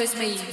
Pois me